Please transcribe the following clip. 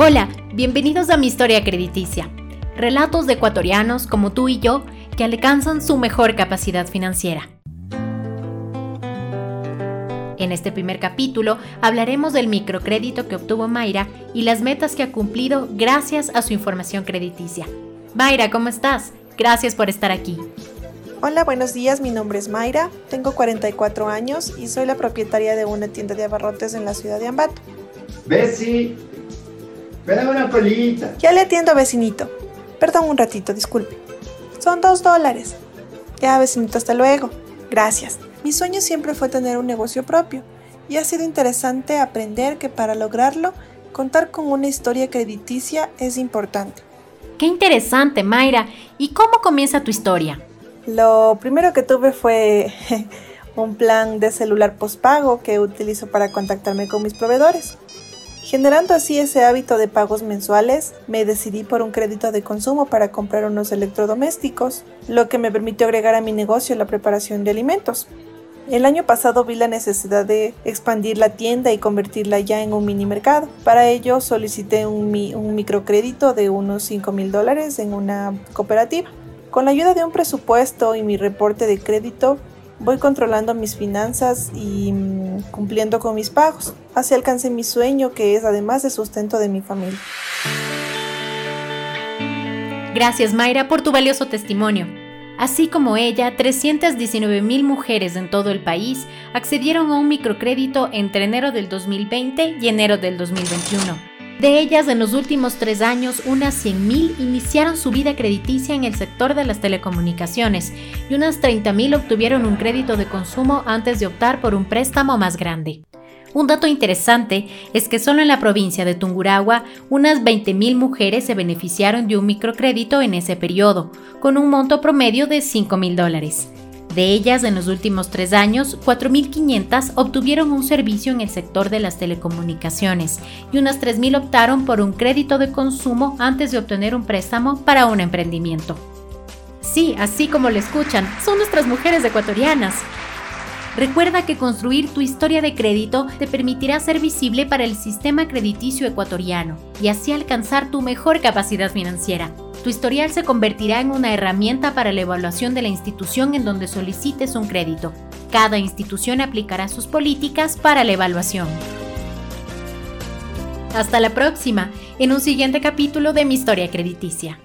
Hola, bienvenidos a mi historia crediticia. Relatos de ecuatorianos como tú y yo que alcanzan su mejor capacidad financiera. En este primer capítulo hablaremos del microcrédito que obtuvo Mayra y las metas que ha cumplido gracias a su información crediticia. Mayra, ¿cómo estás? Gracias por estar aquí. Hola, buenos días, mi nombre es Mayra, tengo 44 años y soy la propietaria de una tienda de abarrotes en la ciudad de Ambato. Bessie, Espera una colita. Ya le atiendo, vecinito. Perdón un ratito, disculpe. Son dos dólares. Ya, vecinito, hasta luego. Gracias. Mi sueño siempre fue tener un negocio propio y ha sido interesante aprender que para lograrlo, contar con una historia crediticia es importante. Qué interesante, Mayra. ¿Y cómo comienza tu historia? Lo primero que tuve fue un plan de celular postpago que utilizo para contactarme con mis proveedores. Generando así ese hábito de pagos mensuales, me decidí por un crédito de consumo para comprar unos electrodomésticos, lo que me permitió agregar a mi negocio la preparación de alimentos. El año pasado vi la necesidad de expandir la tienda y convertirla ya en un mini mercado. Para ello solicité un, un microcrédito de unos 5 mil dólares en una cooperativa. Con la ayuda de un presupuesto y mi reporte de crédito, voy controlando mis finanzas y mm, cumpliendo con mis pagos. Así alcancé mi sueño que es además de sustento de mi familia. Gracias Mayra por tu valioso testimonio. Así como ella, 319 mil mujeres en todo el país accedieron a un microcrédito entre enero del 2020 y enero del 2021 de ellas, en los últimos tres años, unas 100.000 iniciaron su vida crediticia en el sector de las telecomunicaciones y unas 30.000 obtuvieron un crédito de consumo antes de optar por un préstamo más grande. Un dato interesante es que solo en la provincia de Tungurahua, unas 20.000 mujeres se beneficiaron de un microcrédito en ese periodo, con un monto promedio de 5.000 dólares. De ellas, en los últimos tres años, 4.500 obtuvieron un servicio en el sector de las telecomunicaciones y unas 3.000 optaron por un crédito de consumo antes de obtener un préstamo para un emprendimiento. Sí, así como lo escuchan, son nuestras mujeres ecuatorianas. Recuerda que construir tu historia de crédito te permitirá ser visible para el sistema crediticio ecuatoriano y así alcanzar tu mejor capacidad financiera. Tu historial se convertirá en una herramienta para la evaluación de la institución en donde solicites un crédito. Cada institución aplicará sus políticas para la evaluación. Hasta la próxima, en un siguiente capítulo de mi historia crediticia.